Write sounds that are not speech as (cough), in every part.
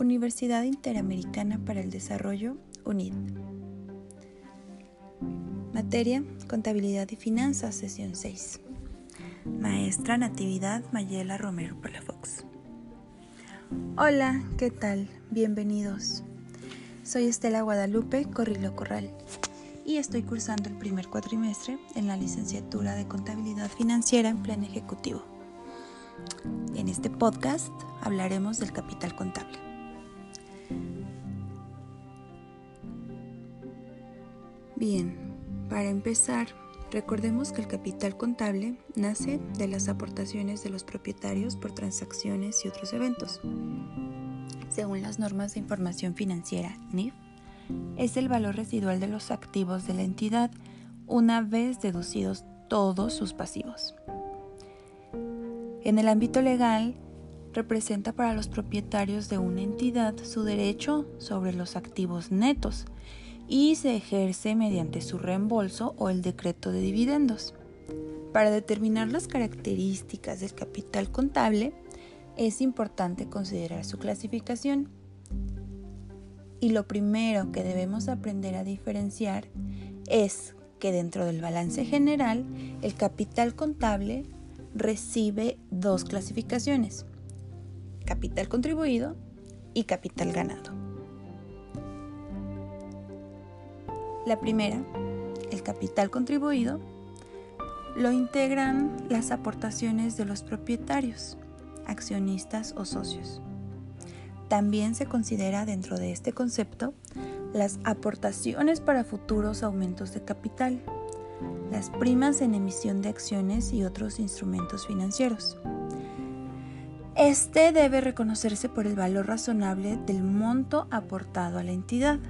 Universidad Interamericana para el Desarrollo, UNID. Materia, Contabilidad y Finanzas, sesión 6. Maestra Natividad Mayela Romero Palafox. Hola, ¿qué tal? Bienvenidos. Soy Estela Guadalupe Corrilo Corral y estoy cursando el primer cuatrimestre en la licenciatura de Contabilidad Financiera en Plan Ejecutivo. En este podcast hablaremos del capital contable. Bien, para empezar, recordemos que el capital contable nace de las aportaciones de los propietarios por transacciones y otros eventos. Según las normas de información financiera NIF, es el valor residual de los activos de la entidad una vez deducidos todos sus pasivos. En el ámbito legal, representa para los propietarios de una entidad su derecho sobre los activos netos y se ejerce mediante su reembolso o el decreto de dividendos. Para determinar las características del capital contable, es importante considerar su clasificación. Y lo primero que debemos aprender a diferenciar es que dentro del balance general, el capital contable recibe dos clasificaciones, capital contribuido y capital ganado. La primera, el capital contribuido, lo integran las aportaciones de los propietarios, accionistas o socios. También se considera dentro de este concepto las aportaciones para futuros aumentos de capital, las primas en emisión de acciones y otros instrumentos financieros. Este debe reconocerse por el valor razonable del monto aportado a la entidad.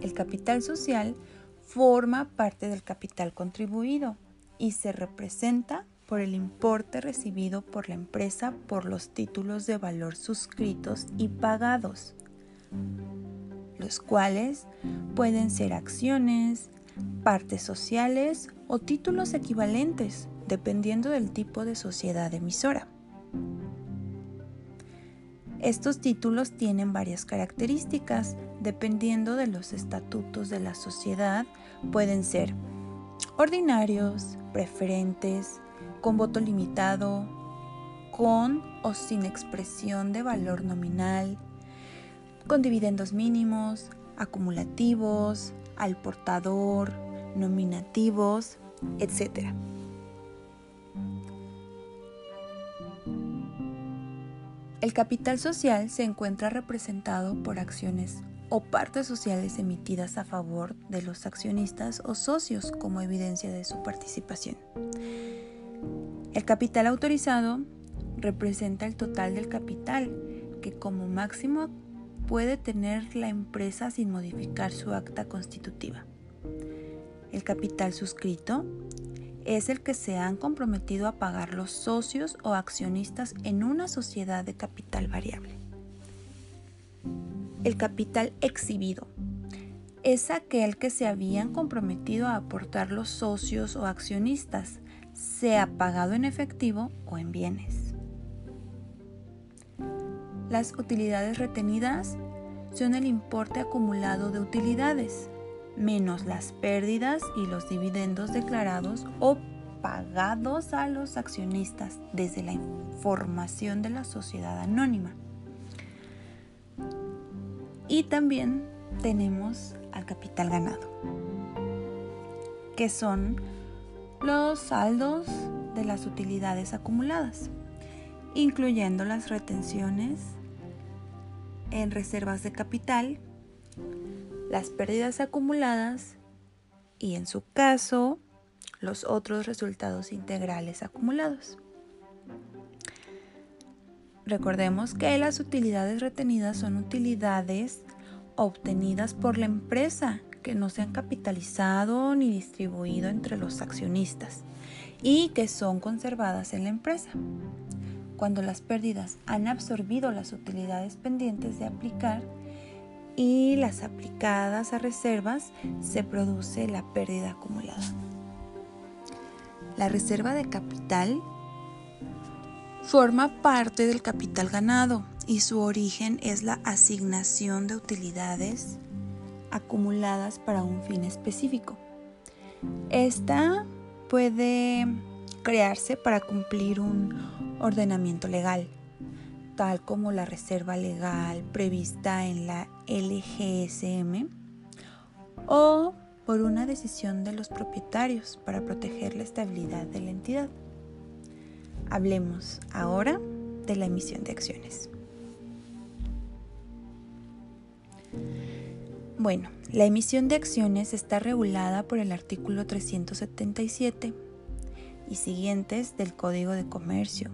El capital social forma parte del capital contribuido y se representa por el importe recibido por la empresa por los títulos de valor suscritos y pagados, los cuales pueden ser acciones, partes sociales o títulos equivalentes, dependiendo del tipo de sociedad emisora. Estos títulos tienen varias características, dependiendo de los estatutos de la sociedad, pueden ser ordinarios, preferentes, con voto limitado, con o sin expresión de valor nominal, con dividendos mínimos, acumulativos, al portador, nominativos, etc. El capital social se encuentra representado por acciones o partes sociales emitidas a favor de los accionistas o socios como evidencia de su participación. El capital autorizado representa el total del capital que como máximo puede tener la empresa sin modificar su acta constitutiva. El capital suscrito es el que se han comprometido a pagar los socios o accionistas en una sociedad de capital variable. El capital exhibido es aquel que se habían comprometido a aportar los socios o accionistas, sea pagado en efectivo o en bienes. Las utilidades retenidas son el importe acumulado de utilidades, menos las pérdidas y los dividendos declarados o pagados a los accionistas desde la formación de la sociedad anónima. Y también tenemos al capital ganado, que son los saldos de las utilidades acumuladas, incluyendo las retenciones en reservas de capital, las pérdidas acumuladas y en su caso los otros resultados integrales acumulados. Recordemos que las utilidades retenidas son utilidades obtenidas por la empresa que no se han capitalizado ni distribuido entre los accionistas y que son conservadas en la empresa. Cuando las pérdidas han absorbido las utilidades pendientes de aplicar y las aplicadas a reservas, se produce la pérdida acumulada. La reserva de capital forma parte del capital ganado y su origen es la asignación de utilidades acumuladas para un fin específico. Esta puede crearse para cumplir un ordenamiento legal, tal como la reserva legal prevista en la LGSM, o por una decisión de los propietarios para proteger la estabilidad de la entidad. Hablemos ahora de la emisión de acciones. Bueno, la emisión de acciones está regulada por el artículo 377 y siguientes del Código de Comercio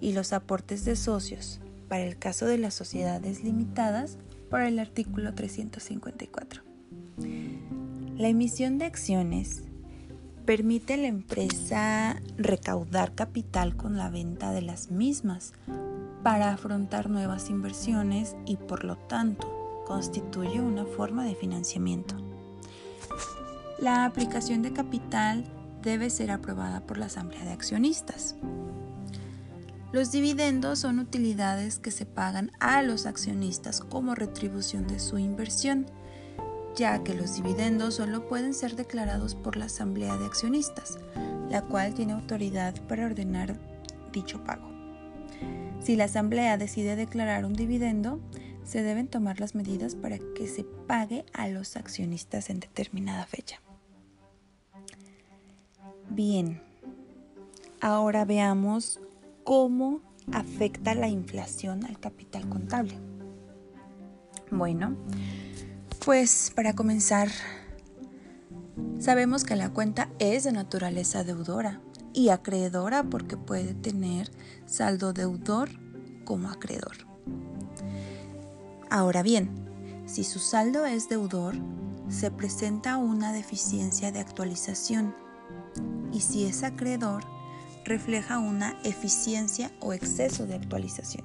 y los aportes de socios para el caso de las sociedades limitadas por el artículo 354. La emisión de acciones permite a la empresa recaudar capital con la venta de las mismas para afrontar nuevas inversiones y por lo tanto constituye una forma de financiamiento. La aplicación de capital debe ser aprobada por la Asamblea de Accionistas. Los dividendos son utilidades que se pagan a los accionistas como retribución de su inversión, ya que los dividendos solo pueden ser declarados por la Asamblea de Accionistas, la cual tiene autoridad para ordenar dicho pago. Si la Asamblea decide declarar un dividendo, se deben tomar las medidas para que se pague a los accionistas en determinada fecha. Bien, ahora veamos cómo afecta la inflación al capital contable. Bueno, pues para comenzar, sabemos que la cuenta es de naturaleza deudora y acreedora porque puede tener saldo deudor como acreedor. Ahora bien, si su saldo es deudor, se presenta una deficiencia de actualización y si es acreedor, refleja una eficiencia o exceso de actualización.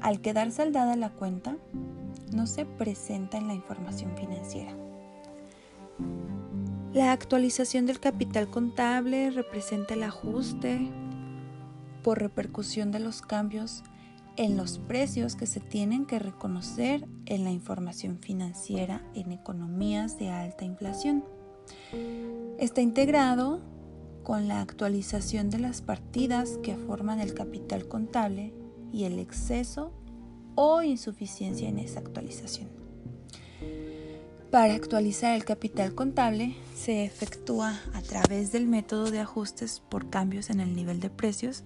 Al quedar saldada la cuenta, no se presenta en la información financiera. La actualización del capital contable representa el ajuste por repercusión de los cambios en los precios que se tienen que reconocer en la información financiera en economías de alta inflación. Está integrado con la actualización de las partidas que forman el capital contable y el exceso o insuficiencia en esa actualización. Para actualizar el capital contable se efectúa a través del método de ajustes por cambios en el nivel de precios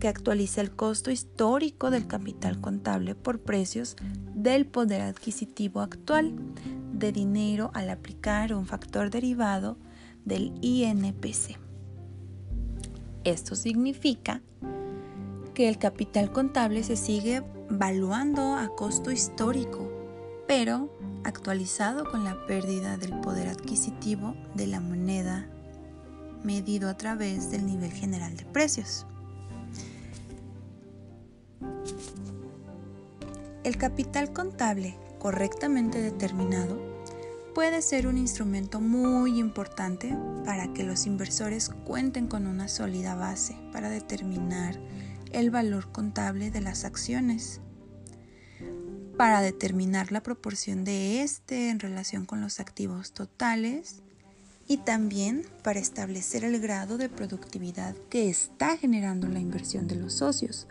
que actualiza el costo histórico del capital contable por precios del poder adquisitivo actual de dinero al aplicar un factor derivado del INPC. Esto significa que el capital contable se sigue valuando a costo histórico, pero actualizado con la pérdida del poder adquisitivo de la moneda medido a través del nivel general de precios. El capital contable correctamente determinado puede ser un instrumento muy importante para que los inversores cuenten con una sólida base para determinar el valor contable de las acciones, para determinar la proporción de este en relación con los activos totales y también para establecer el grado de productividad que está generando la inversión de los socios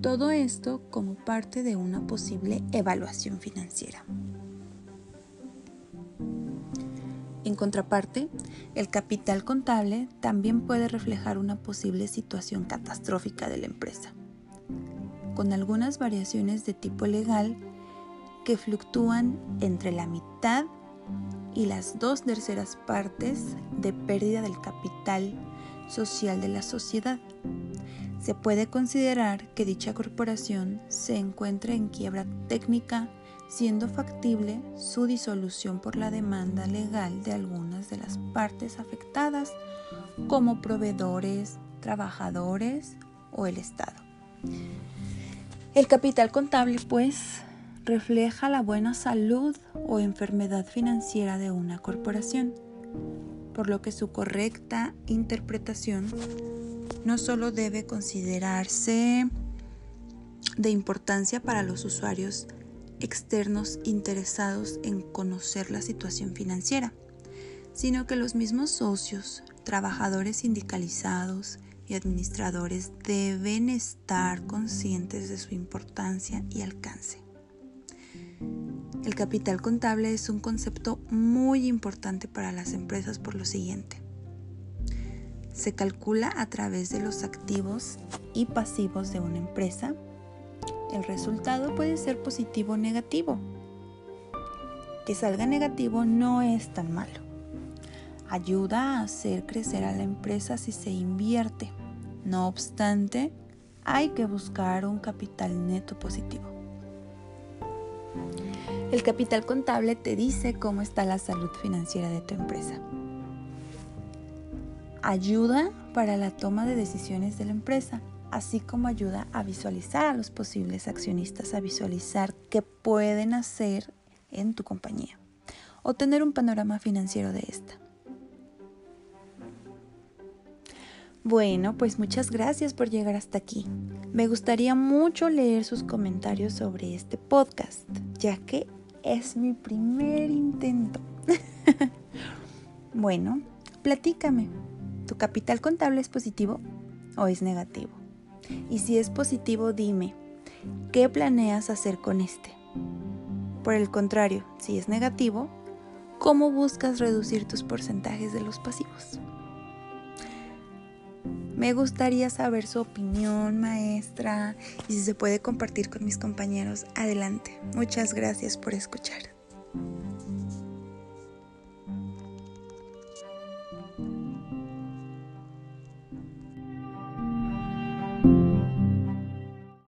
todo esto como parte de una posible evaluación financiera. En contraparte, el capital contable también puede reflejar una posible situación catastrófica de la empresa, con algunas variaciones de tipo legal que fluctúan entre la mitad y las dos terceras partes de pérdida del capital social de la sociedad. Se puede considerar que dicha corporación se encuentra en quiebra técnica, siendo factible su disolución por la demanda legal de algunas de las partes afectadas, como proveedores, trabajadores o el Estado. El capital contable, pues, refleja la buena salud o enfermedad financiera de una corporación, por lo que su correcta interpretación no solo debe considerarse de importancia para los usuarios externos interesados en conocer la situación financiera, sino que los mismos socios, trabajadores sindicalizados y administradores deben estar conscientes de su importancia y alcance. El capital contable es un concepto muy importante para las empresas por lo siguiente. Se calcula a través de los activos y pasivos de una empresa. El resultado puede ser positivo o negativo. Que salga negativo no es tan malo. Ayuda a hacer crecer a la empresa si se invierte. No obstante, hay que buscar un capital neto positivo. El capital contable te dice cómo está la salud financiera de tu empresa ayuda para la toma de decisiones de la empresa, así como ayuda a visualizar a los posibles accionistas, a visualizar qué pueden hacer en tu compañía o tener un panorama financiero de esta. Bueno, pues muchas gracias por llegar hasta aquí. Me gustaría mucho leer sus comentarios sobre este podcast, ya que es mi primer intento. (laughs) bueno, platícame, ¿Tu capital contable es positivo o es negativo? Y si es positivo, dime, ¿qué planeas hacer con este? Por el contrario, si es negativo, ¿cómo buscas reducir tus porcentajes de los pasivos? Me gustaría saber su opinión, maestra, y si se puede compartir con mis compañeros, adelante. Muchas gracias por escuchar.